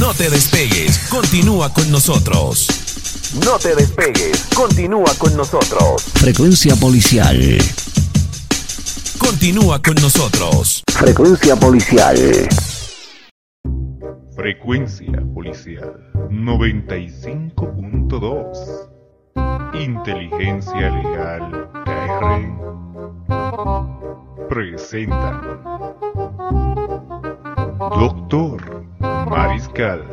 No te despegues, continúa con nosotros. No te despegues, continúa con nosotros. Frecuencia policial. Continúa con nosotros. Frecuencia policial. Frecuencia policial 95.2. Inteligencia Legal TR. Presenta. Doctor Mariscal.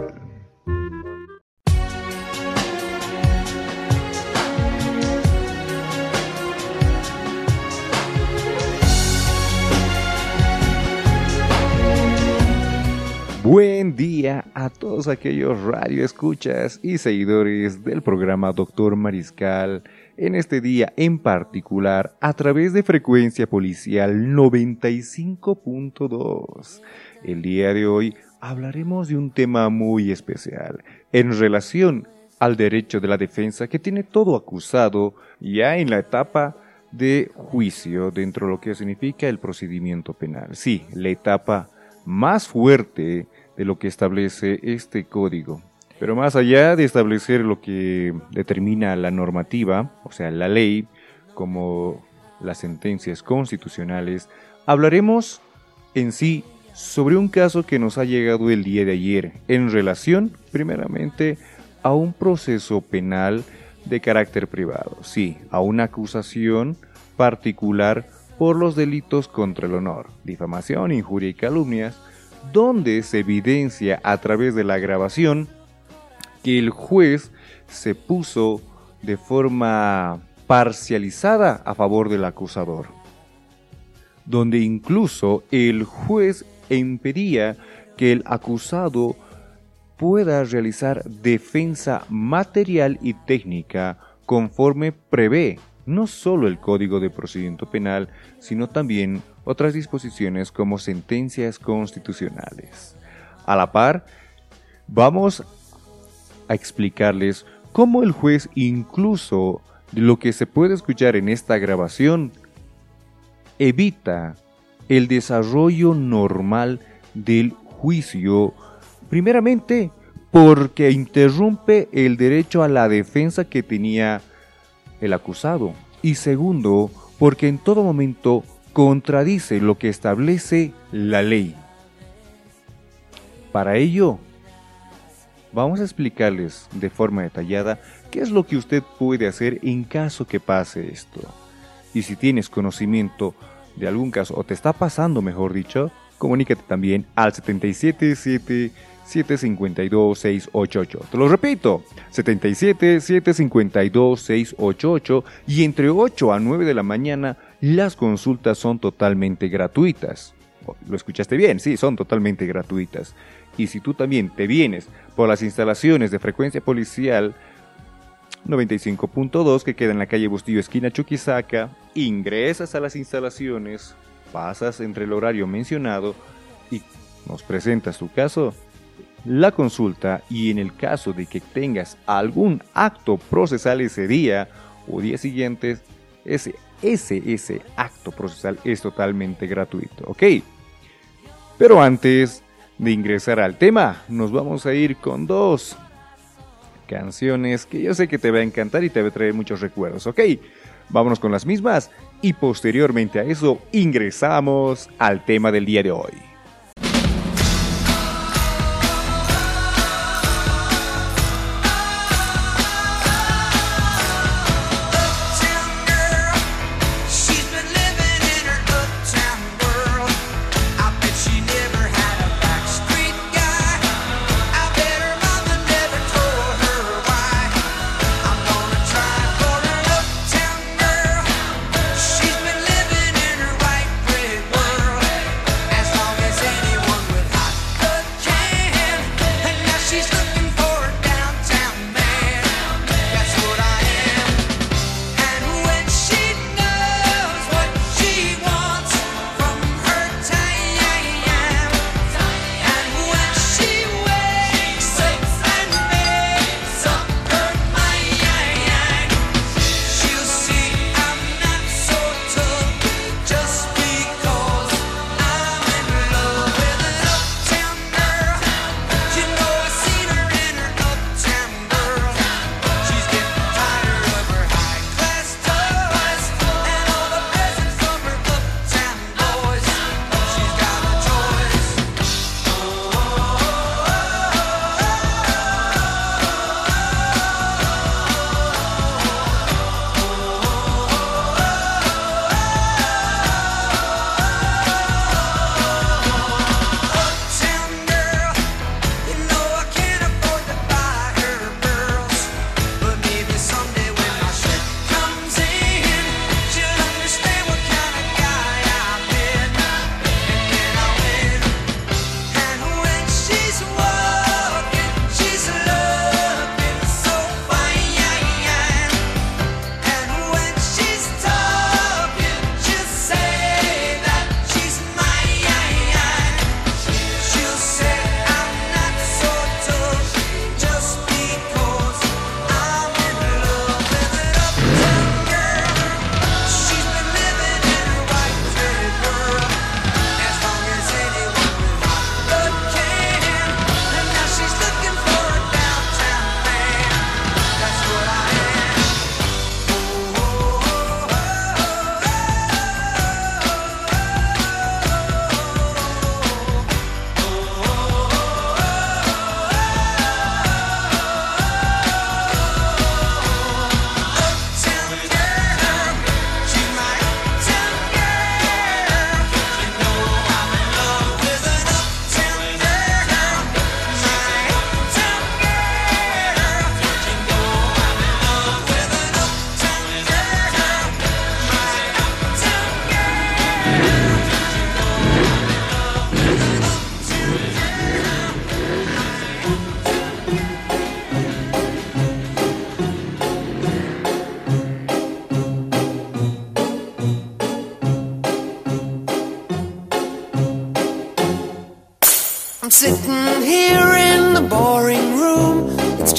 Buen día a todos aquellos radioescuchas y seguidores del programa Doctor Mariscal. En este día en particular, a través de frecuencia policial 95.2. El día de hoy hablaremos de un tema muy especial en relación al derecho de la defensa que tiene todo acusado ya en la etapa de juicio dentro de lo que significa el procedimiento penal. Sí, la etapa más fuerte de lo que establece este código. Pero más allá de establecer lo que determina la normativa, o sea, la ley, como las sentencias constitucionales, hablaremos en sí sobre un caso que nos ha llegado el día de ayer en relación, primeramente, a un proceso penal de carácter privado, sí, a una acusación particular por los delitos contra el honor, difamación, injuria y calumnias, donde se evidencia a través de la grabación que el juez se puso de forma parcializada a favor del acusador, donde incluso el juez impedía que el acusado pueda realizar defensa material y técnica conforme prevé no solo el Código de Procedimiento Penal, sino también otras disposiciones como sentencias constitucionales. A la par, vamos a explicarles cómo el juez incluso lo que se puede escuchar en esta grabación evita el desarrollo normal del juicio, primeramente porque interrumpe el derecho a la defensa que tenía el acusado y segundo porque en todo momento contradice lo que establece la ley. Para ello, vamos a explicarles de forma detallada qué es lo que usted puede hacer en caso que pase esto. Y si tienes conocimiento de algún caso o te está pasando, mejor dicho, comunícate también al 777 752 688. Te lo repito, 77 752 688 y entre 8 a 9 de la mañana las consultas son totalmente gratuitas. ¿Lo escuchaste bien? Sí, son totalmente gratuitas. Y si tú también te vienes por las instalaciones de frecuencia policial 95.2 que queda en la calle Bustillo esquina Chuquisaca, ingresas a las instalaciones, pasas entre el horario mencionado y nos presentas tu caso, la consulta y en el caso de que tengas algún acto procesal ese día o día siguientes, ese, ese, ese acto procesal es totalmente gratuito, ¿ok? Pero antes de ingresar al tema, nos vamos a ir con dos canciones que yo sé que te va a encantar y te va a traer muchos recuerdos, ¿ok? Vámonos con las mismas y posteriormente a eso ingresamos al tema del día de hoy.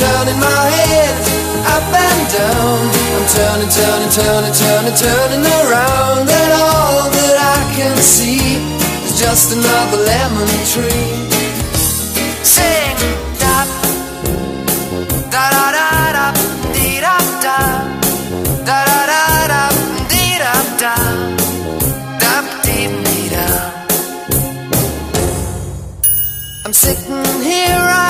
Turning my head up and down. I'm turning, turning, turning, turning, turning around. And all that I can see is just another lemon tree. Sing, da, da da da da, dee da da, da da da da, dee da da. I'm sitting here, I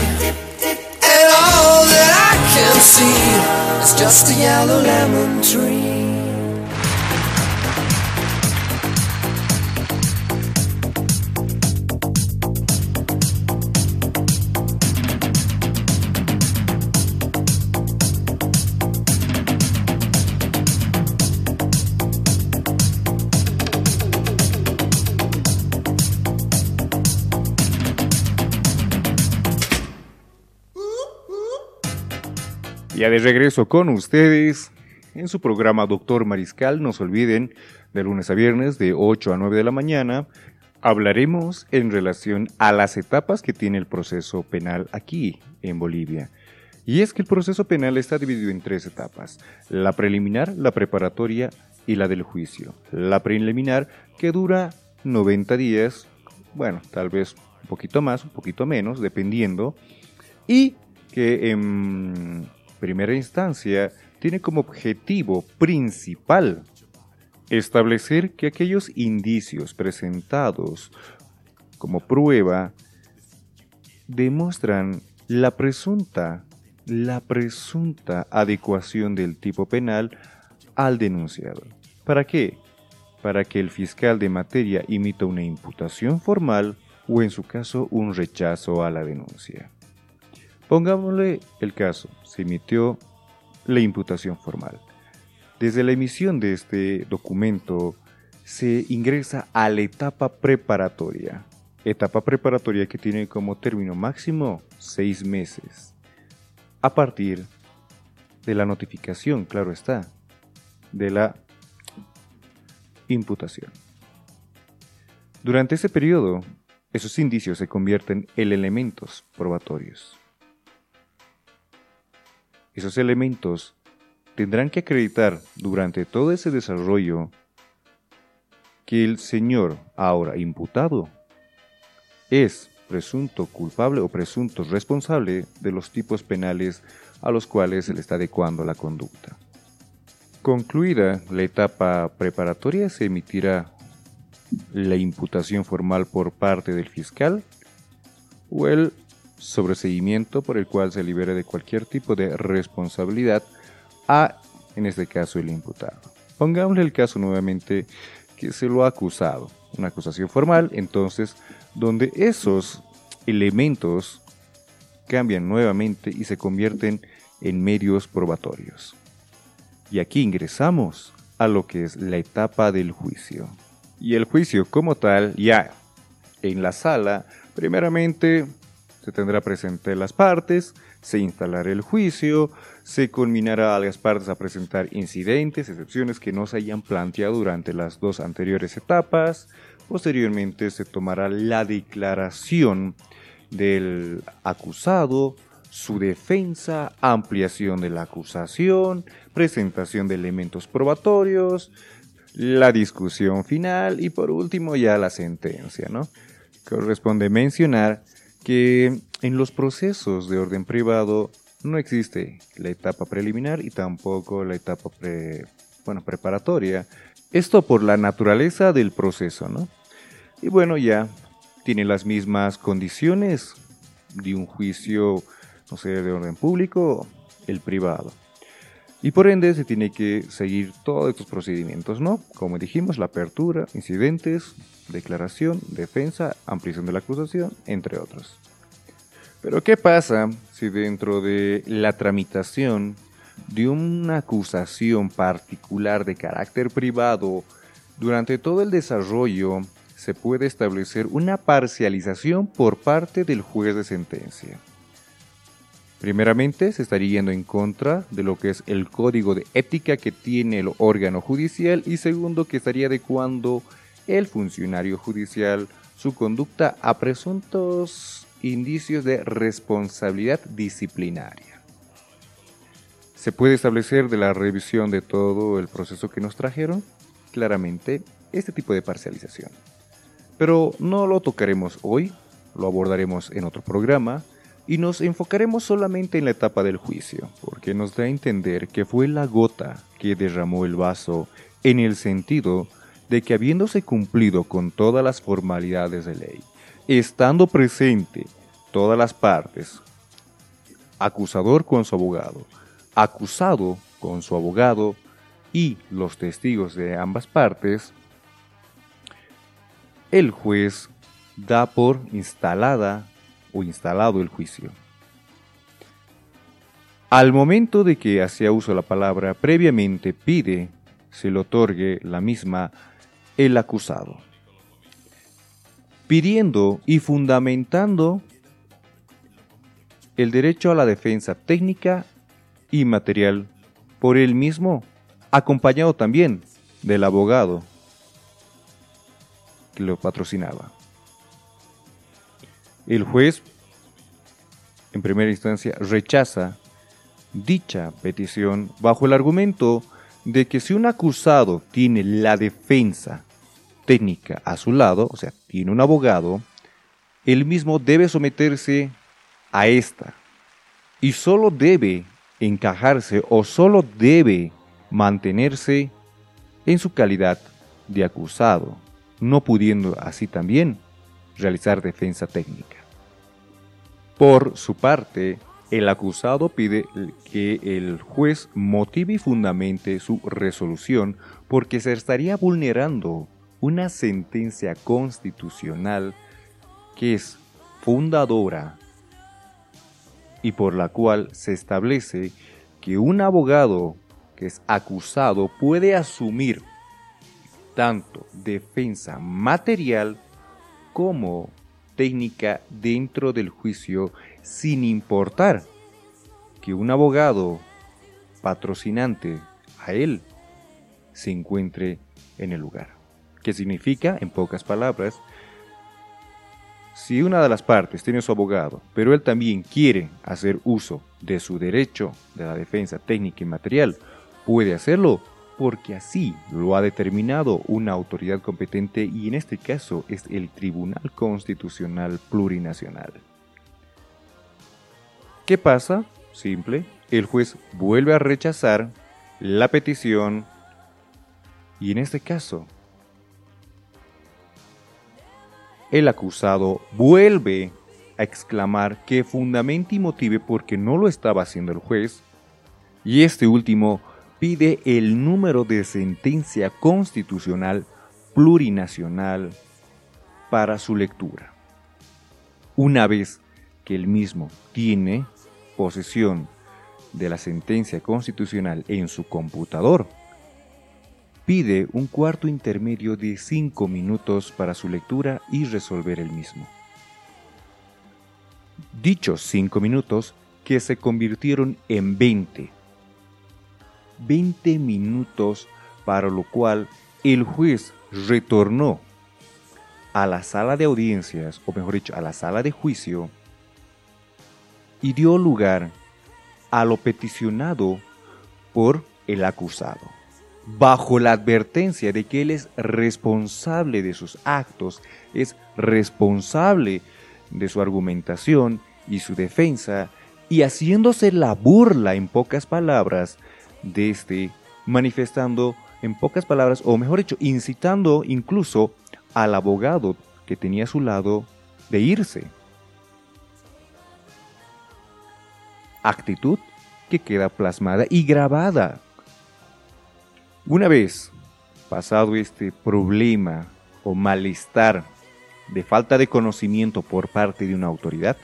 see is just a yellow lemon tree. Ya de regreso con ustedes en su programa Doctor Mariscal. No se olviden, de lunes a viernes de 8 a 9 de la mañana, hablaremos en relación a las etapas que tiene el proceso penal aquí en Bolivia. Y es que el proceso penal está dividido en tres etapas, la preliminar, la preparatoria y la del juicio. La preliminar que dura 90 días, bueno, tal vez un poquito más, un poquito menos, dependiendo, y que en primera instancia tiene como objetivo principal establecer que aquellos indicios presentados como prueba demuestran la presunta la presunta adecuación del tipo penal al denunciado. ¿Para qué? Para que el fiscal de materia imita una imputación formal o en su caso un rechazo a la denuncia. Pongámosle el caso, se emitió la imputación formal. Desde la emisión de este documento se ingresa a la etapa preparatoria. Etapa preparatoria que tiene como término máximo seis meses. A partir de la notificación, claro está, de la imputación. Durante ese periodo, esos indicios se convierten en elementos probatorios. Esos elementos tendrán que acreditar durante todo ese desarrollo que el señor ahora imputado es presunto culpable o presunto responsable de los tipos penales a los cuales se le está adecuando la conducta. Concluida la etapa preparatoria, se emitirá la imputación formal por parte del fiscal o el sobreseguimiento por el cual se libere de cualquier tipo de responsabilidad a, en este caso, el imputado. Pongámosle el caso nuevamente que se lo ha acusado, una acusación formal, entonces, donde esos elementos cambian nuevamente y se convierten en medios probatorios. Y aquí ingresamos a lo que es la etapa del juicio. Y el juicio como tal, ya en la sala, primeramente se tendrá presente las partes, se instalará el juicio, se culminará a las partes a presentar incidentes, excepciones que no se hayan planteado durante las dos anteriores etapas. Posteriormente se tomará la declaración del acusado, su defensa, ampliación de la acusación, presentación de elementos probatorios, la discusión final y por último ya la sentencia, ¿no? Corresponde mencionar que en los procesos de orden privado no existe la etapa preliminar y tampoco la etapa bueno, preparatoria. Esto por la naturaleza del proceso, ¿no? Y bueno, ya tiene las mismas condiciones de un juicio, no sé, de orden público, el privado. Y por ende se tiene que seguir todos estos procedimientos, ¿no? Como dijimos, la apertura, incidentes, declaración, defensa, ampliación de la acusación, entre otros. Pero ¿qué pasa si dentro de la tramitación de una acusación particular de carácter privado, durante todo el desarrollo se puede establecer una parcialización por parte del juez de sentencia? Primeramente, se estaría yendo en contra de lo que es el código de ética que tiene el órgano judicial y segundo, que estaría adecuando el funcionario judicial su conducta a presuntos indicios de responsabilidad disciplinaria. ¿Se puede establecer de la revisión de todo el proceso que nos trajeron? Claramente, este tipo de parcialización. Pero no lo tocaremos hoy, lo abordaremos en otro programa y nos enfocaremos solamente en la etapa del juicio, porque nos da a entender que fue la gota que derramó el vaso en el sentido de que habiéndose cumplido con todas las formalidades de ley, estando presente todas las partes, acusador con su abogado, acusado con su abogado y los testigos de ambas partes, el juez da por instalada o instalado el juicio. Al momento de que hacía uso la palabra previamente pide, se le otorgue la misma el acusado, pidiendo y fundamentando el derecho a la defensa técnica y material por él mismo, acompañado también del abogado que lo patrocinaba. El juez, en primera instancia, rechaza dicha petición bajo el argumento de que si un acusado tiene la defensa técnica a su lado, o sea, tiene un abogado, él mismo debe someterse a esta y solo debe encajarse o solo debe mantenerse en su calidad de acusado, no pudiendo así también realizar defensa técnica. Por su parte, el acusado pide que el juez motive y fundamente su resolución porque se estaría vulnerando una sentencia constitucional que es fundadora y por la cual se establece que un abogado que es acusado puede asumir tanto defensa material como técnica dentro del juicio sin importar que un abogado patrocinante a él se encuentre en el lugar. ¿Qué significa, en pocas palabras, si una de las partes tiene su abogado, pero él también quiere hacer uso de su derecho de la defensa técnica y material, puede hacerlo porque así lo ha determinado una autoridad competente y en este caso es el Tribunal Constitucional Plurinacional. ¿Qué pasa? Simple, el juez vuelve a rechazar la petición y en este caso el acusado vuelve a exclamar que fundamente y motive porque no lo estaba haciendo el juez y este último pide el número de sentencia constitucional plurinacional para su lectura. Una vez que el mismo tiene posesión de la sentencia constitucional en su computador, pide un cuarto intermedio de cinco minutos para su lectura y resolver el mismo. Dichos cinco minutos que se convirtieron en 20. 20 minutos para lo cual el juez retornó a la sala de audiencias, o mejor dicho, a la sala de juicio, y dio lugar a lo peticionado por el acusado, bajo la advertencia de que él es responsable de sus actos, es responsable de su argumentación y su defensa, y haciéndose la burla en pocas palabras de este, manifestando en pocas palabras, o mejor dicho, incitando incluso al abogado que tenía a su lado de irse. Actitud que queda plasmada y grabada. Una vez pasado este problema o malestar de falta de conocimiento por parte de una autoridad,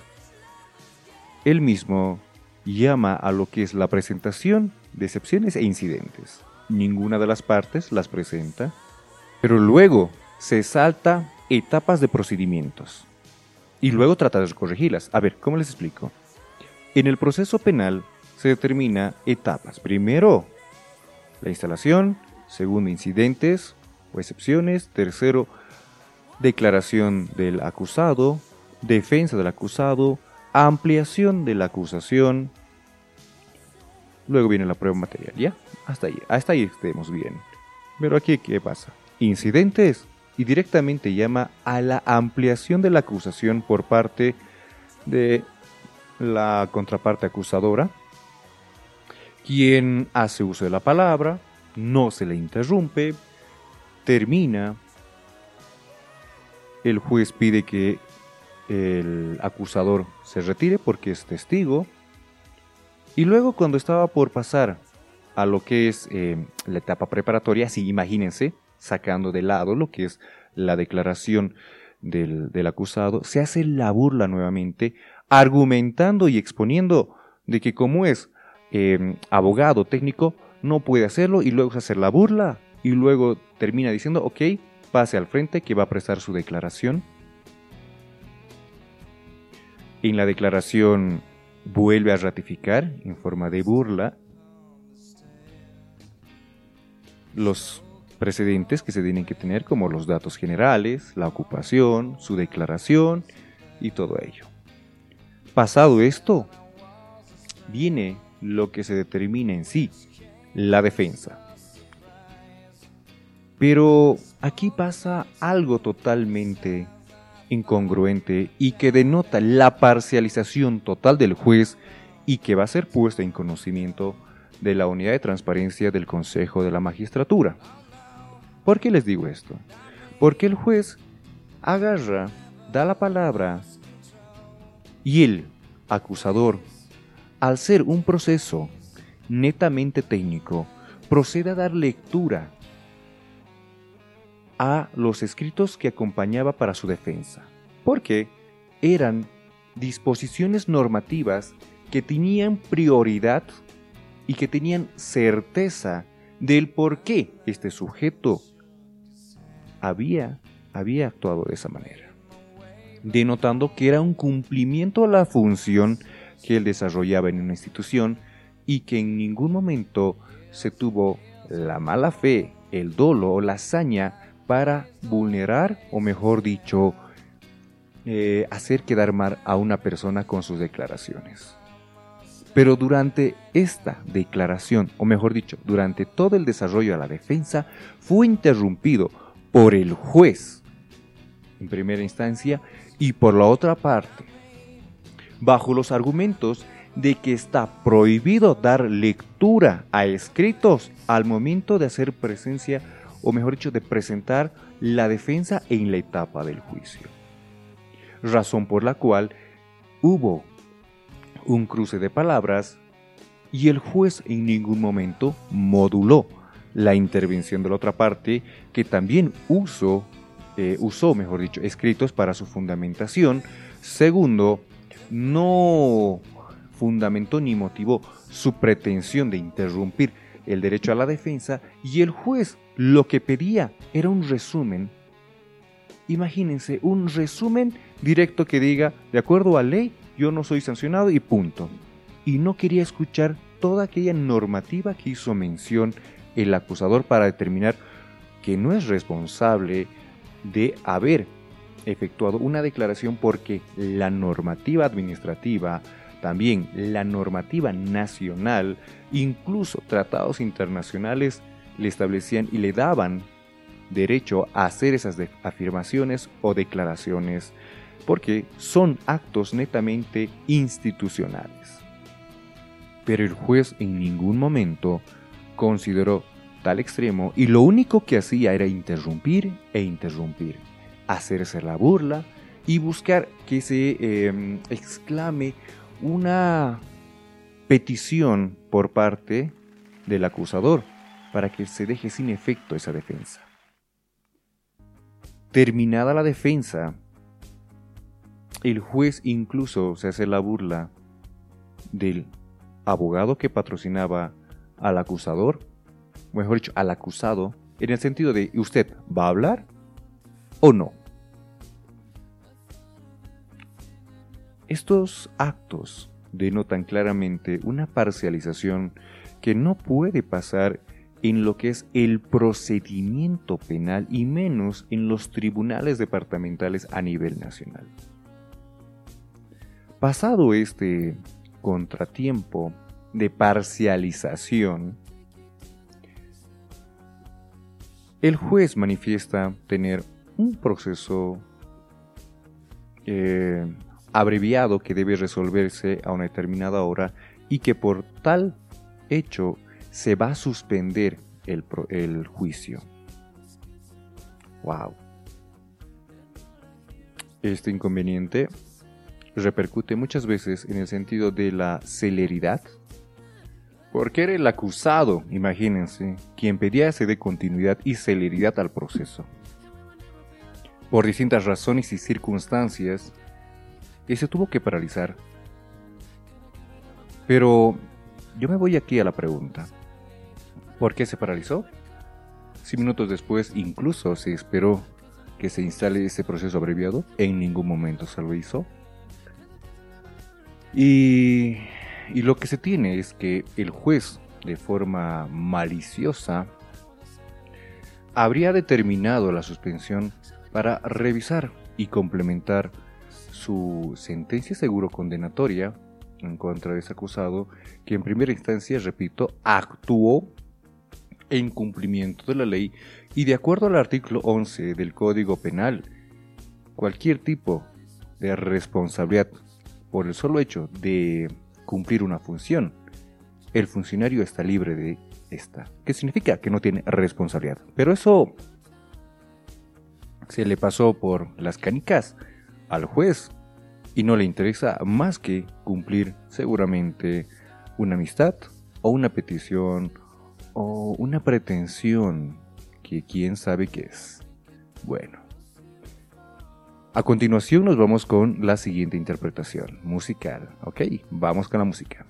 él mismo llama a lo que es la presentación de excepciones e incidentes. Ninguna de las partes las presenta, pero luego se salta etapas de procedimientos y luego trata de corregirlas. A ver, ¿cómo les explico? En el proceso penal se determina etapas. Primero, la instalación, segundo, incidentes o excepciones, tercero, declaración del acusado, defensa del acusado, ampliación de la acusación. Luego viene la prueba material, ¿ya? Hasta ahí, hasta ahí estemos bien. Pero aquí, ¿qué pasa? Incidentes y directamente llama a la ampliación de la acusación por parte de la contraparte acusadora, quien hace uso de la palabra, no se le interrumpe, termina el juez pide que el acusador se retire porque es testigo. Y luego cuando estaba por pasar a lo que es eh, la etapa preparatoria, sí, imagínense, sacando de lado lo que es la declaración del, acusado, se hace la burla nuevamente, argumentando y exponiendo de que como es eh, abogado técnico, no puede hacerlo y luego se hace la burla y luego termina diciendo, ok, pase al frente que va a prestar su declaración. En la declaración vuelve a ratificar en forma de burla los precedentes que se tienen que tener como los datos generales, la ocupación, su declaración y todo ello. Pasado esto, viene lo que se determina en sí, la defensa. Pero aquí pasa algo totalmente incongruente y que denota la parcialización total del juez y que va a ser puesta en conocimiento de la unidad de transparencia del Consejo de la Magistratura. ¿Por qué les digo esto? Porque el juez agarra, da la palabra y el acusador, al ser un proceso netamente técnico, procede a dar lectura a los escritos que acompañaba para su defensa, porque eran disposiciones normativas que tenían prioridad y que tenían certeza del por qué este sujeto había, había actuado de esa manera, denotando que era un cumplimiento a la función que él desarrollaba en una institución y que en ningún momento se tuvo la mala fe, el dolo o la hazaña para vulnerar, o mejor dicho, eh, hacer quedar mal a una persona con sus declaraciones. Pero durante esta declaración, o mejor dicho, durante todo el desarrollo de la defensa, fue interrumpido por el juez en primera instancia y por la otra parte, bajo los argumentos de que está prohibido dar lectura a escritos al momento de hacer presencia, o mejor dicho, de presentar la defensa en la etapa del juicio. Razón por la cual hubo un cruce de palabras y el juez en ningún momento moduló la intervención de la otra parte que también usó, eh, usó, mejor dicho, escritos para su fundamentación. Segundo, no fundamentó ni motivó su pretensión de interrumpir el derecho a la defensa y el juez lo que pedía era un resumen. Imagínense, un resumen directo que diga, de acuerdo a ley, yo no soy sancionado y punto. Y no quería escuchar toda aquella normativa que hizo mención el acusador para determinar que no es responsable de haber efectuado una declaración porque la normativa administrativa, también la normativa nacional, incluso tratados internacionales le establecían y le daban derecho a hacer esas afirmaciones o declaraciones porque son actos netamente institucionales. Pero el juez en ningún momento consideró tal extremo y lo único que hacía era interrumpir e interrumpir, hacerse la burla y buscar que se em, exclame una petición por parte del acusador para que se deje sin efecto esa defensa. Terminada la defensa, el juez incluso se hace la burla del abogado que patrocinaba al acusador, mejor dicho, al acusado, en el sentido de, ¿usted va a hablar o no? Estos actos denotan claramente una parcialización que no puede pasar en lo que es el procedimiento penal y menos en los tribunales departamentales a nivel nacional. Pasado este contratiempo de parcialización, el juez manifiesta tener un proceso eh, abreviado que debe resolverse a una determinada hora y que por tal hecho se va a suspender el, juicio. Wow. Este inconveniente repercute muchas veces en el sentido de la celeridad, porque era el acusado, imagínense, quien pedía ese de continuidad y celeridad al proceso. Por distintas razones y circunstancias, se tuvo que paralizar. Pero yo me voy aquí a la pregunta. ¿Por qué se paralizó? Si minutos después incluso se esperó que se instale ese proceso abreviado, en ningún momento se lo hizo. Y, y lo que se tiene es que el juez, de forma maliciosa, habría determinado la suspensión para revisar y complementar su sentencia seguro condenatoria en contra de ese acusado, que en primera instancia, repito, actuó en cumplimiento de la ley y de acuerdo al artículo 11 del Código Penal, cualquier tipo de responsabilidad por el solo hecho de cumplir una función, el funcionario está libre de esta. ¿Qué significa? Que no tiene responsabilidad. Pero eso se le pasó por las canicas al juez y no le interesa más que cumplir seguramente una amistad o una petición o una pretensión que quién sabe qué es. Bueno. A continuación nos vamos con la siguiente interpretación musical. Ok, vamos con la música.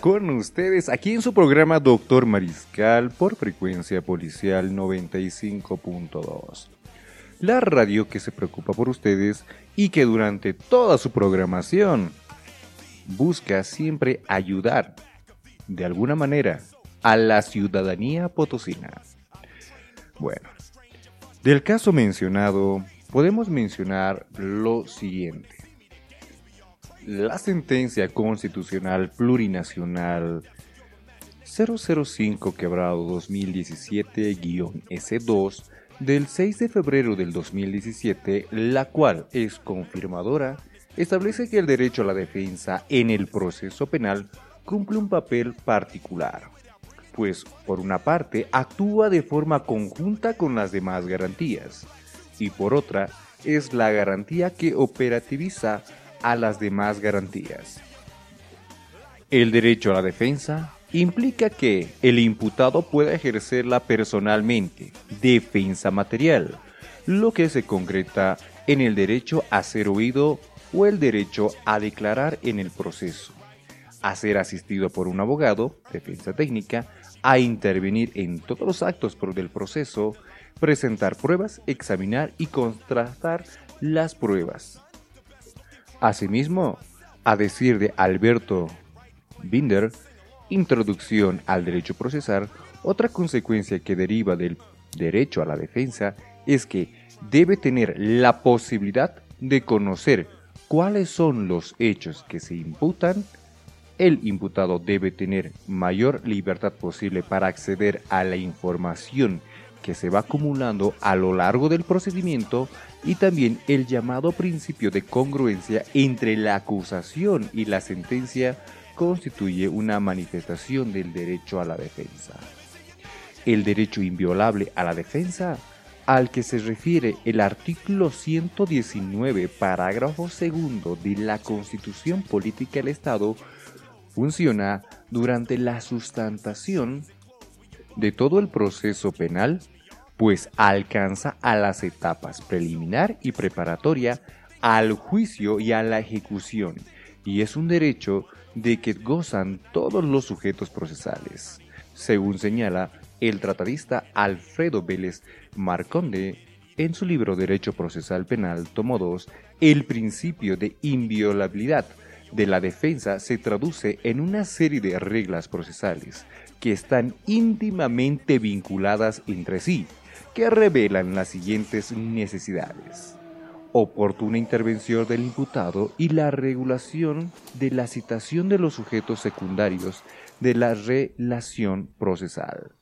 Con ustedes aquí en su programa Doctor Mariscal por frecuencia policial 95.2. La radio que se preocupa por ustedes y que durante toda su programación busca siempre ayudar de alguna manera a la ciudadanía potosina. Bueno, del caso mencionado podemos mencionar lo siguiente. La sentencia constitucional plurinacional 005 quebrado 2017-S2 del 6 de febrero del 2017, la cual es confirmadora, establece que el derecho a la defensa en el proceso penal cumple un papel particular, pues por una parte actúa de forma conjunta con las demás garantías, y por otra es la garantía que operativiza a las demás garantías. El derecho a la defensa implica que el imputado pueda ejercerla personalmente, defensa material, lo que se concreta en el derecho a ser oído o el derecho a declarar en el proceso, a ser asistido por un abogado, defensa técnica, a intervenir en todos los actos del proceso, presentar pruebas, examinar y contrastar las pruebas, Asimismo, a decir de Alberto Binder, introducción al derecho procesal, otra consecuencia que deriva del derecho a la defensa es que debe tener la posibilidad de conocer cuáles son los hechos que se imputan, el imputado debe tener mayor libertad posible para acceder a la información que se va acumulando a lo largo del procedimiento y también el llamado principio de congruencia entre la acusación y la sentencia constituye una manifestación del derecho a la defensa. El derecho inviolable a la defensa, al que se refiere el artículo 119, parágrafo segundo de la Constitución Política del Estado, funciona durante la sustantación de todo el proceso penal pues alcanza a las etapas preliminar y preparatoria al juicio y a la ejecución, y es un derecho de que gozan todos los sujetos procesales, según señala el tratadista Alfredo Vélez Marconde en su libro Derecho Procesal Penal, tomo 2, el principio de inviolabilidad de la defensa se traduce en una serie de reglas procesales que están íntimamente vinculadas entre sí que revelan las siguientes necesidades. Oportuna intervención del imputado y la regulación de la citación de los sujetos secundarios de la relación procesal.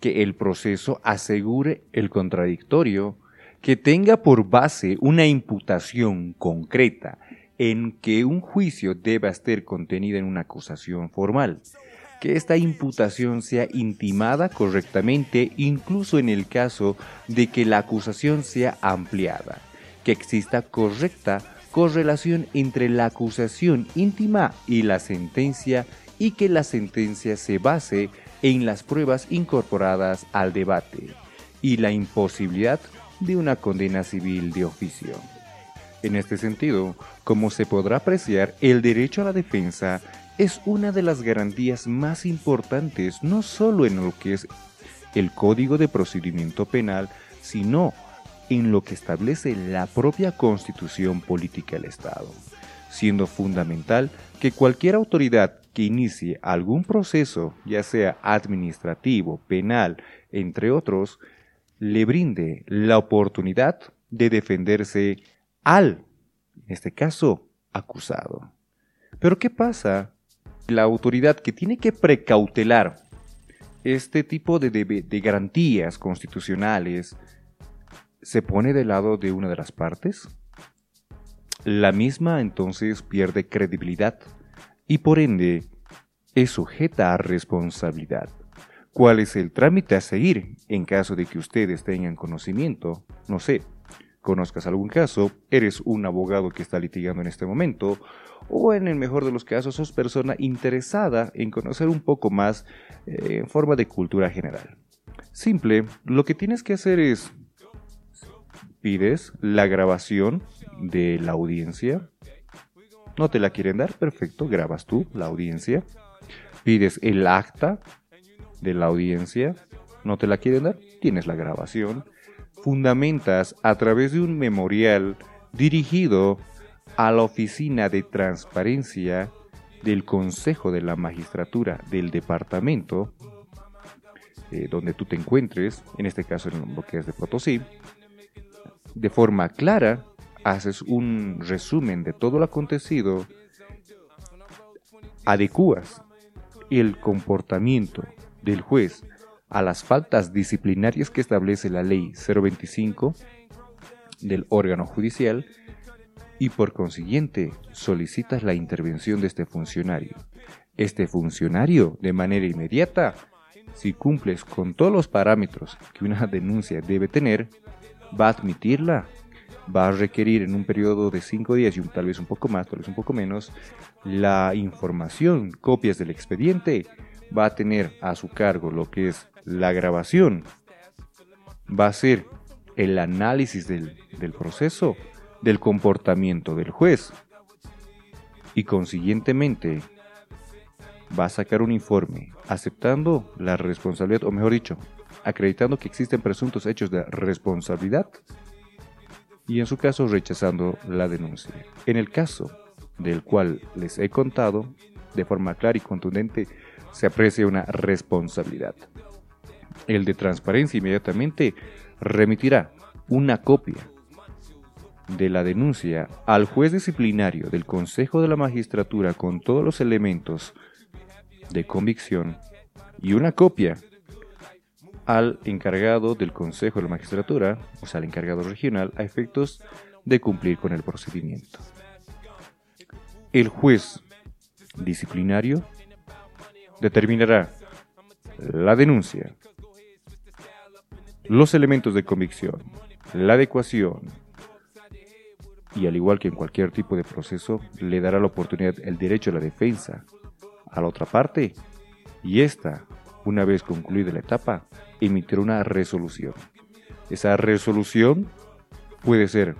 Que el proceso asegure el contradictorio, que tenga por base una imputación concreta en que un juicio deba estar contenido en una acusación formal, que esta imputación sea intimada correctamente incluso en el caso de que la acusación sea ampliada, que exista correcta correlación entre la acusación íntima y la sentencia y que la sentencia se base en las pruebas incorporadas al debate y la imposibilidad de una condena civil de oficio. En este sentido, como se podrá apreciar, el derecho a la defensa es una de las garantías más importantes no solo en lo que es el Código de Procedimiento Penal, sino en lo que establece la propia Constitución Política del Estado, siendo fundamental que cualquier autoridad que inicie algún proceso, ya sea administrativo, penal, entre otros, le brinde la oportunidad de defenderse al, en este caso, acusado. Pero ¿qué pasa la autoridad que tiene que precautelar este tipo de, garantías constitucionales se pone del lado de una de las partes, la misma entonces pierde credibilidad y por ende es sujeta a responsabilidad. ¿Cuál es el trámite a seguir en caso de que ustedes tengan conocimiento? No sé, conozcas algún caso, eres un abogado que está litigando en este momento o en el mejor de los casos sos persona interesada en conocer un poco más eh, en forma de cultura general. Simple, lo que tienes que hacer es pides la grabación de la audiencia, No te la quieren dar, perfecto, grabas tú la audiencia, pides el acta de la audiencia, no te la quieren dar, tienes la grabación, fundamentas a través de un memorial dirigido a la Oficina de Transparencia del Consejo de la Magistratura del Departamento, eh, donde tú te encuentres, en este caso en lo que es de Potosí, de forma clara, haces un resumen de todo lo acontecido, adecuas el comportamiento del juez a las faltas disciplinarias que establece la ley 025 del órgano judicial y por consiguiente solicitas la intervención de este funcionario. Este funcionario, de manera inmediata, si cumples con todos los parámetros que una denuncia debe tener, va a admitirla, va a requerir en un periodo de cinco días y tal vez un poco más, tal vez un poco menos, la información, copias del expediente, va a tener a su cargo lo que es la grabación, va a ser el análisis del, del proceso, del comportamiento del juez y consiguientemente va a sacar un informe aceptando la responsabilidad, o mejor dicho, acreditando que existen presuntos hechos de responsabilidad y en su caso rechazando la denuncia. En el caso del cual les he contado, de forma clara y contundente, se aprecia una responsabilidad. El de transparencia inmediatamente remitirá una copia de la denuncia al juez disciplinario del Consejo de la Magistratura con todos los elementos de convicción y una copia al encargado del Consejo de la Magistratura, o sea, al encargado regional, a efectos de cumplir con el procedimiento. El juez disciplinario determinará la denuncia, los elementos de convicción, la adecuación, y al igual que en cualquier tipo de proceso, le dará la oportunidad, el derecho a la defensa a la otra parte, y esta, una vez concluida la etapa, emitirá una resolución. Esa resolución puede ser,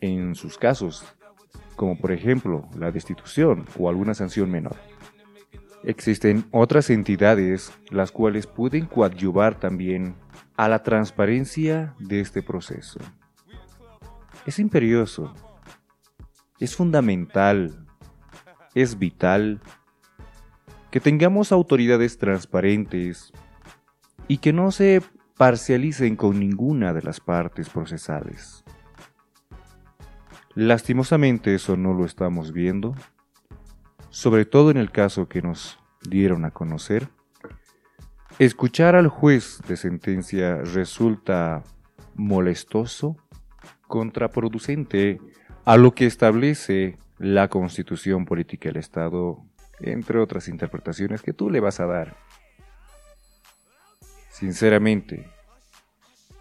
en sus casos, como por ejemplo la destitución o alguna sanción menor. Existen otras entidades las cuales pueden coadyuvar también a la transparencia de este proceso. Es imperioso, es fundamental, es vital que tengamos autoridades transparentes y que no se parcialicen con ninguna de las partes procesales. Lastimosamente eso no lo estamos viendo, sobre todo en el caso que nos dieron a conocer. Escuchar al juez de sentencia resulta molestoso, contraproducente a lo que establece la constitución política del Estado, entre otras interpretaciones que tú le vas a dar. Sinceramente,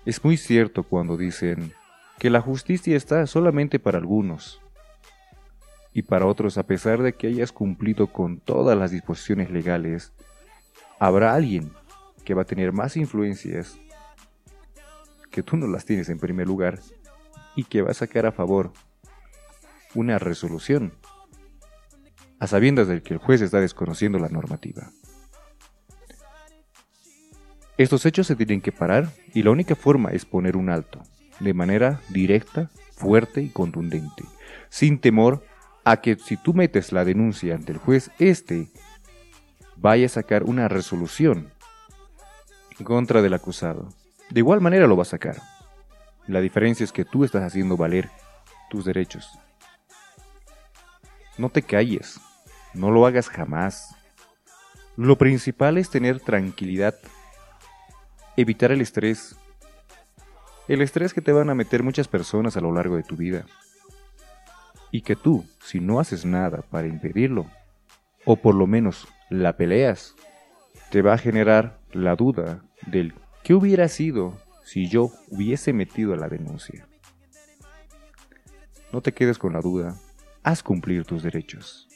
es muy cierto cuando dicen que la justicia está solamente para algunos y para otros, a pesar de que hayas cumplido con todas las disposiciones legales, habrá alguien que va a tener más influencias que tú no las tienes en primer lugar y que va a sacar a favor una resolución a sabiendas de que el juez está desconociendo la normativa. Estos hechos se tienen que parar y la única forma es poner un alto, de manera directa, fuerte y contundente, sin temor a que si tú metes la denuncia ante el juez, éste vaya a sacar una resolución contra del acusado. De igual manera lo va a sacar. La diferencia es que tú estás haciendo valer tus derechos. No te calles, no lo hagas jamás. Lo principal es tener tranquilidad, evitar el estrés. El estrés que te van a meter muchas personas a lo largo de tu vida. Y que tú, si no haces nada para impedirlo, o por lo menos la peleas, te va a generar la duda del qué hubiera sido si yo hubiese metido la denuncia. No te quedes con la duda, haz cumplir tus derechos.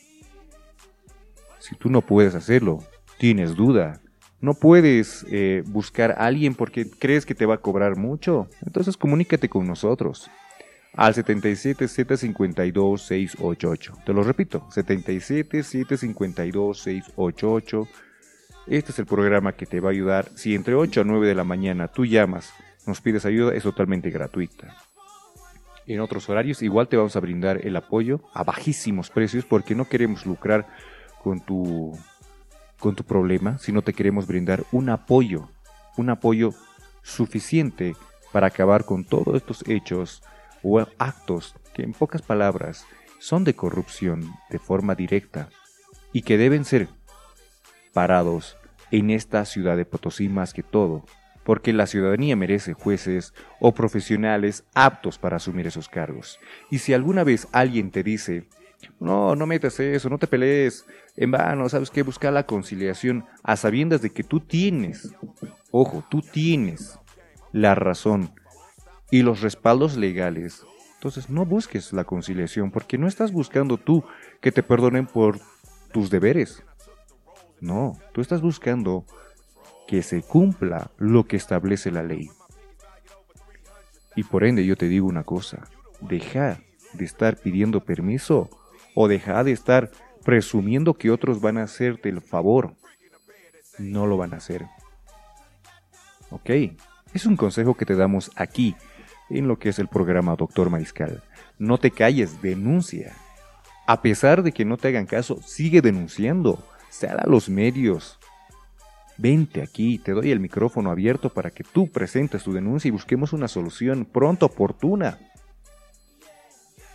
Si tú no puedes hacerlo, tienes duda, no puedes eh, buscar a alguien porque crees que te va a cobrar mucho, entonces comunícate con nosotros. Al 77 752 688. Te lo repito, 77 752 688. Este es el programa que te va a ayudar. Si entre 8 a 9 de la mañana tú llamas, nos pides ayuda, es totalmente gratuita. En otros horarios igual te vamos a brindar el apoyo a bajísimos precios porque no queremos lucrar con tu con tu problema, sino te queremos brindar un apoyo, un apoyo suficiente para acabar con todos estos hechos o actos que en pocas palabras son de corrupción de forma directa y que deben ser parados en esta ciudad de Potosí más que todo, porque la ciudadanía merece jueces o profesionales aptos para asumir esos cargos. Y si alguna vez alguien te dice, no, no metas eso, no te pelees, en vano, sabes que buscar la conciliación a sabiendas de que tú tienes, ojo, tú tienes la razón y los respaldos legales. Entonces no busques la conciliación porque no estás buscando tú que te perdonen por tus deberes. No, tú estás buscando que se cumpla lo que establece la ley. Y por ende yo te digo una cosa, deja de estar pidiendo permiso o deja de estar presumiendo que otros van a hacerte el favor. No lo van a hacer. ¿Ok? Es un consejo que te damos aquí, en lo que es el programa Doctor Mariscal. No te calles, denuncia. A pesar de que no te hagan caso, sigue denunciando. Sal a los medios. Vente aquí, te doy el micrófono abierto para que tú presentes tu denuncia y busquemos una solución pronto oportuna.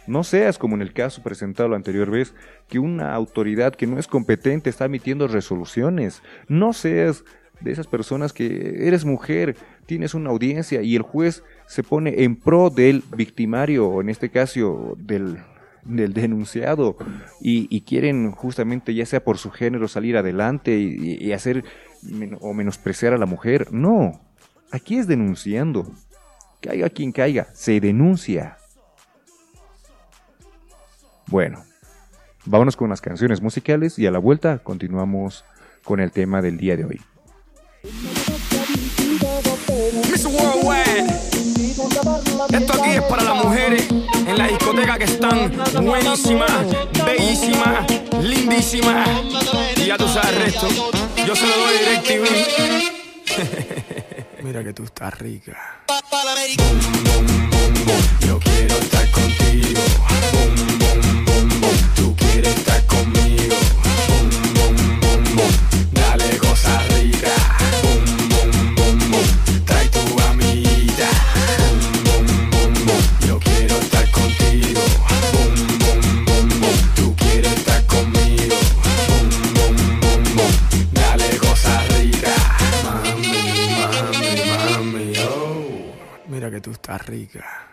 No seas como en el caso presentado la anterior vez, que una autoridad que no es competente está emitiendo resoluciones. No seas de esas personas que eres mujer, tienes una audiencia y el juez se pone en pro del victimario, o en este caso del, del denunciado, y, quieren justamente, ya sea por su género, salir adelante y, hacer o menospreciar a la mujer. No, aquí es denunciando. Caiga quien caiga, se denuncia. Bueno, vámonos con las canciones musicales y a la vuelta continuamos con el tema del día de hoy. Miss Worldwide. Esto aquí es para las mujeres en la discoteca que están buenísimas, bellísimas, lindísimas. Y ya tú sabes el resto. Yo se lo doy DirecTV. Mira que tú estás rica. Yo quiero estar contigo. Tú quieres estar conmigo. Dale cosa rica. Tú estás rica.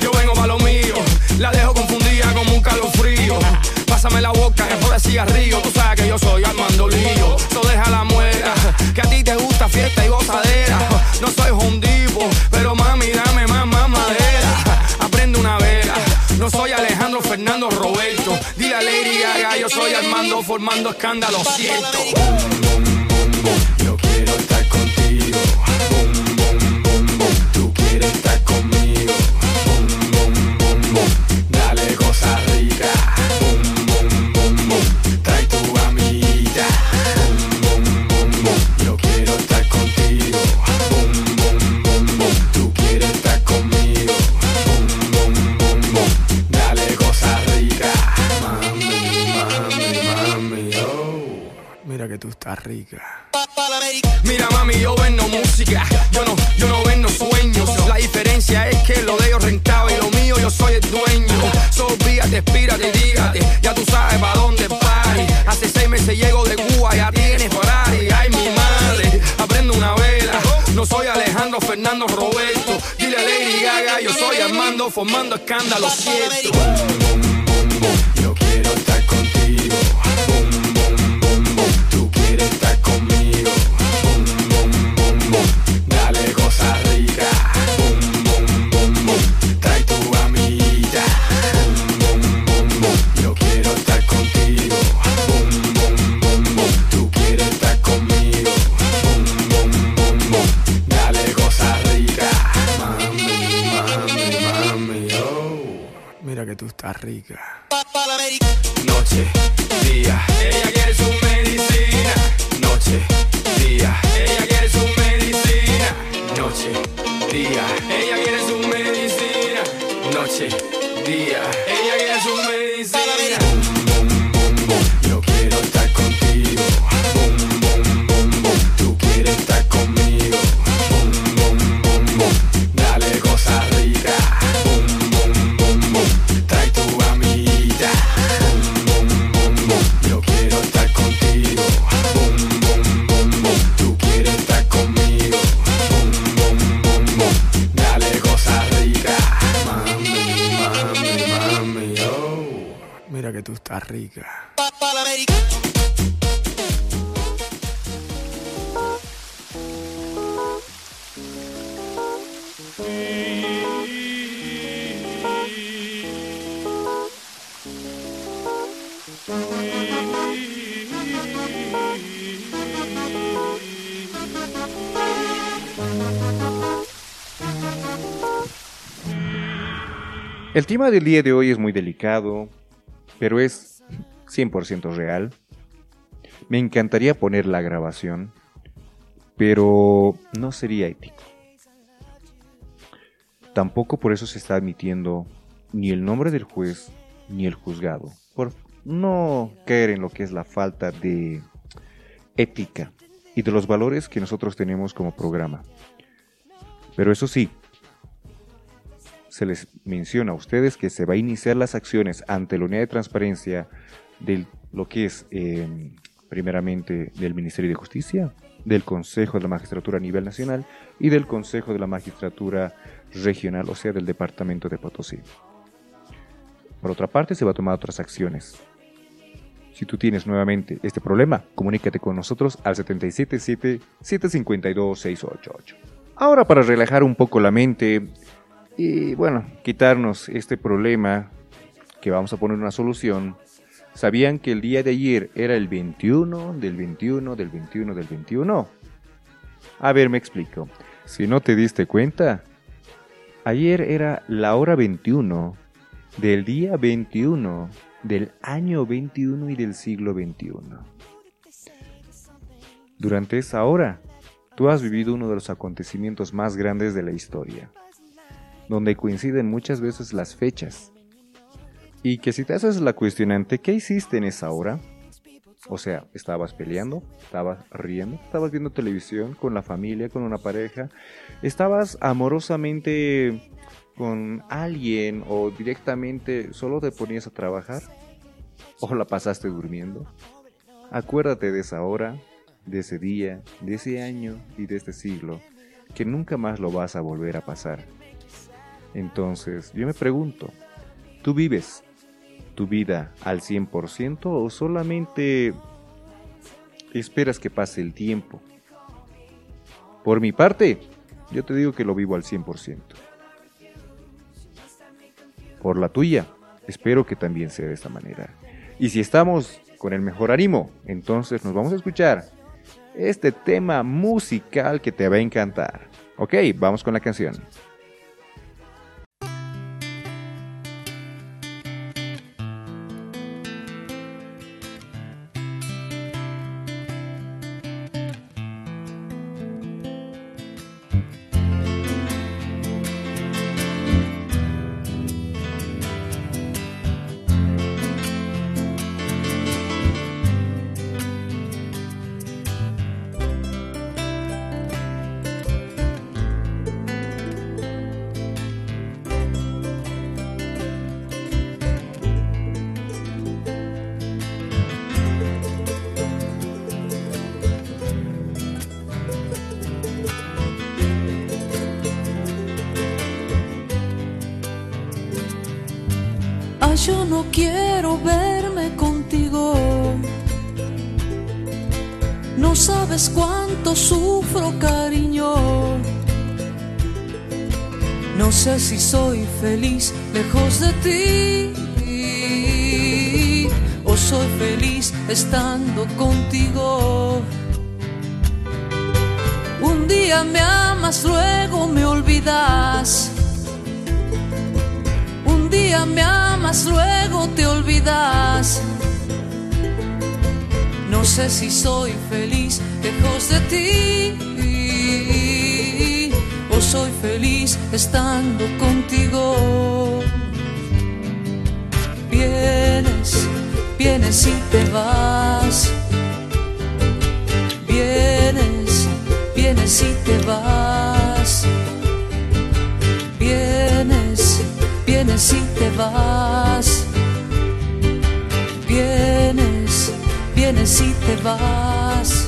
Yo vengo pa' lo mío, la dejo confundida como un calofrío. Pásame la boca, que de cigarrillo. Tú sabes que yo soy Armando Lío. So deja la muera, que a ti te gusta fiesta y gozadera. No soy hondivo, pero mami, dame más, más madera. Aprende una vela, no soy Alejandro Fernando Roberto. Dile a Lady Gaga, yo soy Armando formando escándalo, siento. Estás rica. Mira mami, yo vendo música, yo no, yo no vendo sueños. La diferencia es que lo de ellos rentaba y lo mío yo soy el dueño. So fíjate, espírate, dígate, ya tú sabes pa' dónde pari. Hace seis meses llego de Cuba, ya tienes Ferrari. Ay mi madre, aprendo una vela. No soy Alejandro Fernando Roberto. Dile a Lady Gaga, yo soy Armando formando escándalo cierto. Yo quiero estar tú estás rica. El tema del día de hoy es muy delicado, pero es 100% real. Me encantaría poner la grabación, pero no sería ético. Tampoco por eso se está admitiendo ni el nombre del juez ni el juzgado, por no caer en lo que es la falta de ética y de los valores que nosotros tenemos como programa. Pero eso sí, se les menciona a ustedes que se va a iniciar las acciones ante la unidad de transparencia de lo que es eh, primeramente del Ministerio de Justicia, del Consejo de la Magistratura a nivel nacional y del Consejo de la Magistratura regional, o sea, del Departamento de Potosí. Por otra parte, se va a tomar otras acciones. Si tú tienes nuevamente este problema, comunícate con nosotros al 777-752-688. Ahora para relajar un poco la mente y bueno, quitarnos este problema que vamos a poner una solución. ¿Sabían que el día de ayer era el 21 del 21 del 21 del 21? A ver, me explico. Si no te diste cuenta, ayer era la hora 21 del día 21 del año 21 y del siglo 21. Durante esa hora, tú has vivido uno de los acontecimientos más grandes de la historia donde coinciden muchas veces las fechas. Y que si te haces la cuestionante, ¿qué hiciste en esa hora? O sea, estabas peleando, estabas riendo, estabas viendo televisión con la familia, con una pareja, estabas amorosamente con alguien o directamente solo te ponías a trabajar o la pasaste durmiendo. Acuérdate de esa hora, de ese día, de ese año y de este siglo, que nunca más lo vas a volver a pasar. Entonces, yo me pregunto, ¿tú vives tu vida al 100% o solamente esperas que pase el tiempo? Por mi parte, yo te digo que lo vivo al 100%. Por la tuya, espero que también sea de esta manera. Y si estamos con el mejor ánimo, entonces nos vamos a escuchar este tema musical que te va a encantar. Ok, vamos con la canción. Estando contigo. Un día me amas, luego me olvidas. Un día me amas, luego te olvidas. No sé si soy feliz lejos de ti o soy feliz estando contigo. Vienes, vienes y te vas. Vienes, vienes y te vas. Vienes, vienes y te vas. Vienes, vienes y te vas.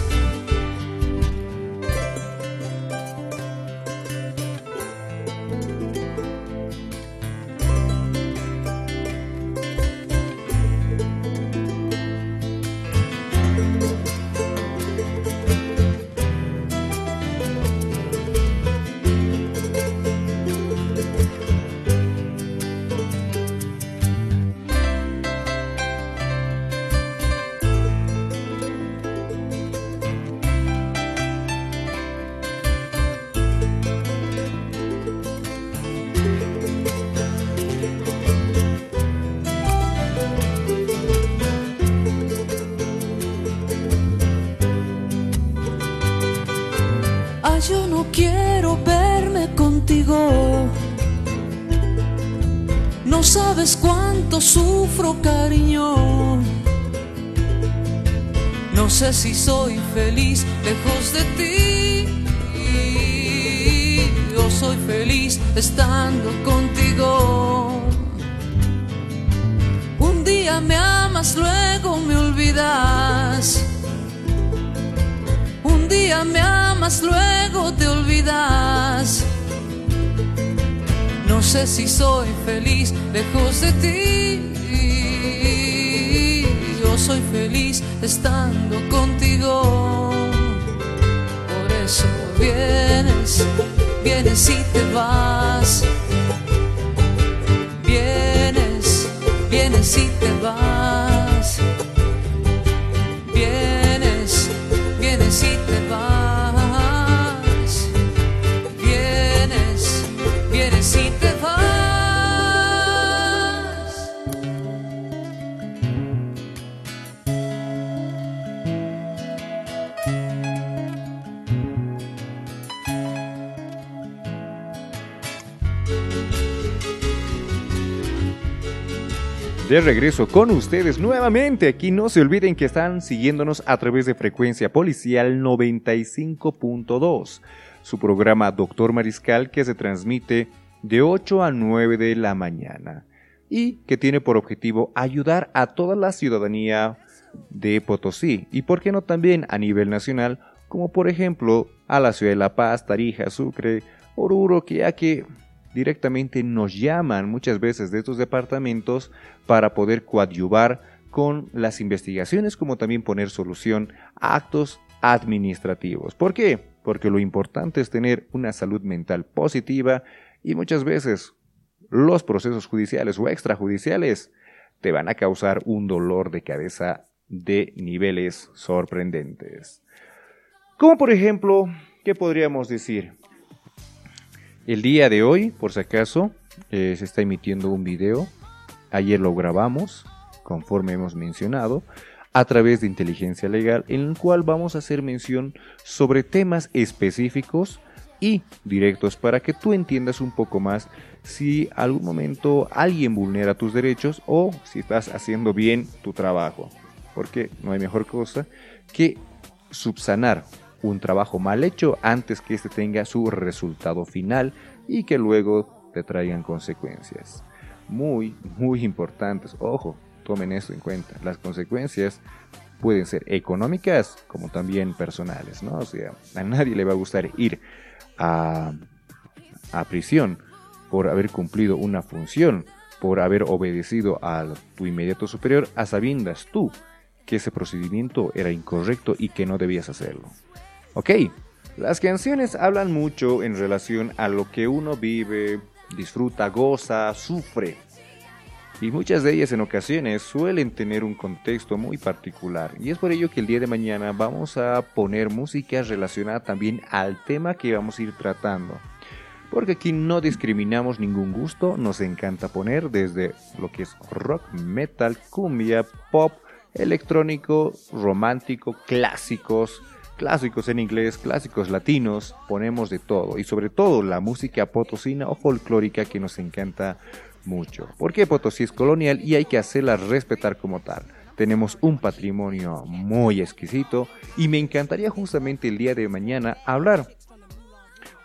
Sufro, cariño. No sé si soy feliz lejos de ti. O soy feliz estando contigo. Un día me amas, luego me olvidas. Un día me amas, luego te olvidas. No sé si soy feliz lejos de ti. Yo soy feliz estando contigo. Por eso vienes, vienes y te vas. Vienes, vienes y te vas. De regreso con ustedes nuevamente. Aquí no se olviden que están siguiéndonos a través de frecuencia policial 95.2. Su programa Doctor Mariscal que se transmite de 8 a 9 de la mañana. Y que tiene por objetivo ayudar a toda la ciudadanía de Potosí. Y por qué no también a nivel nacional. Como por ejemplo a la ciudad de La Paz, Tarija, Sucre, Oruro, que ya que directamente nos llaman muchas veces de estos departamentos para poder coadyuvar con las investigaciones como también poner solución a actos administrativos. ¿Por qué? Porque lo importante es tener una salud mental positiva y muchas veces los procesos judiciales o extrajudiciales te van a causar un dolor de cabeza de niveles sorprendentes. Como por ejemplo, ¿qué podríamos decir? El día de hoy, por si acaso, eh, se está emitiendo un video. Ayer lo grabamos, conforme hemos mencionado, a través de inteligencia legal, en el cual vamos a hacer mención sobre temas específicos y directos para que tú entiendas un poco más si algún momento alguien vulnera tus derechos o si estás haciendo bien tu trabajo. Porque no hay mejor cosa que subsanar un trabajo mal hecho antes que éste tenga su resultado final y que luego te traigan consecuencias. Muy, muy importantes. Ojo, tomen esto en cuenta. Las consecuencias pueden ser económicas como también personales, ¿no? O sea, a nadie le va a gustar ir a, a prisión por haber cumplido una función, por haber obedecido a tu inmediato superior, a sabiendas tú que ese procedimiento era incorrecto y que no debías hacerlo. Ok, las canciones hablan mucho en relación a lo que uno vive, disfruta, goza, sufre. Y muchas de ellas en ocasiones suelen tener un contexto muy particular. Y es por ello que el día de mañana vamos a poner música relacionada también al tema que vamos a ir tratando. porque aquí no discriminamos ningún gusto, nos encanta poner desde lo que es rock, metal, cumbia, pop, electrónico, romántico, clásicos, clásicos en inglés, clásicos latinos, ponemos de todo y sobre todo la música potosina o folclórica que nos encanta mucho. Porque Potosí es colonial y hay que hacerla respetar como tal. Tenemos un patrimonio muy exquisito y me encantaría justamente el día de mañana hablar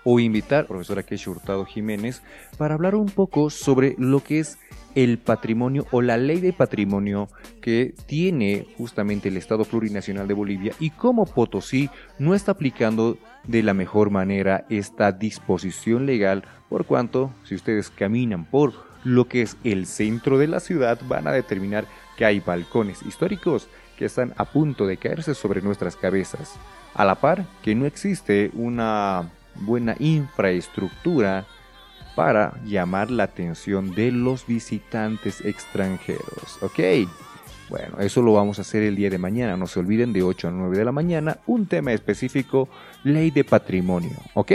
o invitar a la profesora Keisha Hurtado Jiménez para hablar un poco sobre lo que es el patrimonio o la ley de patrimonio que tiene justamente el Estado Plurinacional de Bolivia y cómo Potosí no está aplicando de la mejor manera esta disposición legal por cuanto si ustedes caminan por lo que es el centro de la ciudad van a determinar que hay balcones históricos que están a punto de caerse sobre nuestras cabezas. A la par que no existe una buena infraestructura para llamar la atención de los visitantes extranjeros. ¿Ok? Bueno, eso lo vamos a hacer el día de mañana. No se olviden de 8 a 9 de la mañana. Un tema específico, ley de patrimonio. ¿Ok?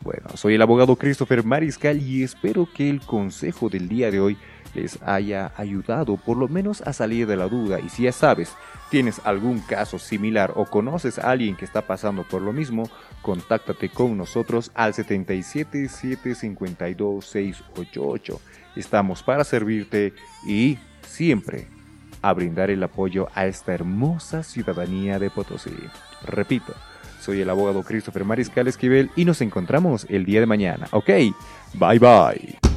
Bueno, soy el abogado Christopher Mariscal y espero que el consejo del día de hoy les haya ayudado por lo menos a salir de la duda. Y si ya sabes, tienes algún caso similar o conoces a alguien que está pasando por lo mismo, contáctate con nosotros al 77 752 688. Estamos para servirte y siempre a brindar el apoyo a esta hermosa ciudadanía de Potosí. Repito, soy el abogado Christopher Mariscal Esquivel y nos encontramos el día de mañana. Ok, bye bye.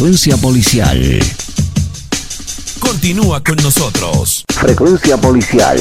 Frecuencia policial. Continúa con nosotros. Frecuencia policial.